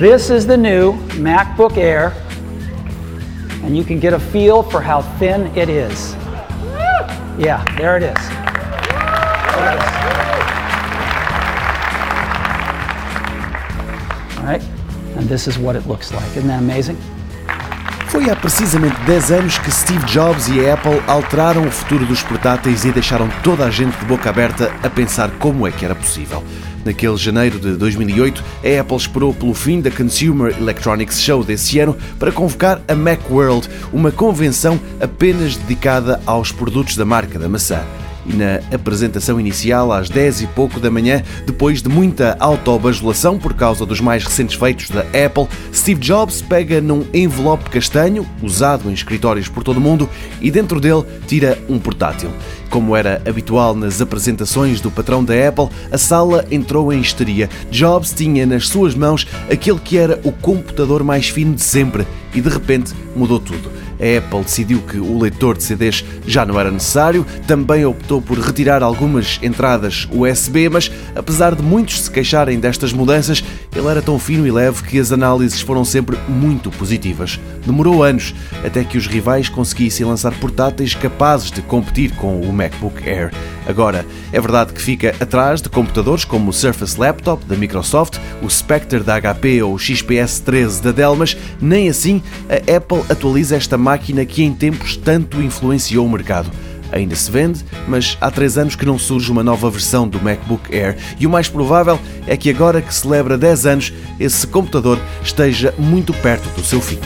This is the new MacBook Air, and you can get a feel for how thin it is. Yeah, there it is. All right, and this is what it looks like. Isn't that amazing? Foi há precisamente 10 anos que Steve Jobs e a Apple alteraram o futuro dos portáteis e deixaram toda a gente de boca aberta a pensar como é que era possível. Naquele janeiro de 2008, a Apple esperou pelo fim da Consumer Electronics Show desse ano para convocar a Macworld, uma convenção apenas dedicada aos produtos da marca da maçã e na apresentação inicial às 10 e pouco da manhã, depois de muita autobajulação por causa dos mais recentes feitos da Apple, Steve Jobs pega num envelope castanho, usado em escritórios por todo o mundo, e dentro dele tira um portátil. Como era habitual nas apresentações do patrão da Apple, a sala entrou em histeria. Jobs tinha nas suas mãos aquele que era o computador mais fino de sempre e de repente mudou tudo a Apple decidiu que o leitor de CDs já não era necessário, também optou por retirar algumas entradas USB, mas apesar de muitos se queixarem destas mudanças, ele era tão fino e leve que as análises foram sempre muito positivas. Demorou anos até que os rivais conseguissem lançar portáteis capazes de competir com o MacBook Air. Agora, é verdade que fica atrás de computadores como o Surface Laptop da Microsoft, o Spectre da HP ou o XPS 13 da Dell, mas nem a Apple atualiza esta máquina que em tempos tanto influenciou o mercado. Ainda se vende, mas há três anos que não surge uma nova versão do MacBook Air e o mais provável é que agora que celebra 10 anos, esse computador esteja muito perto do seu fim.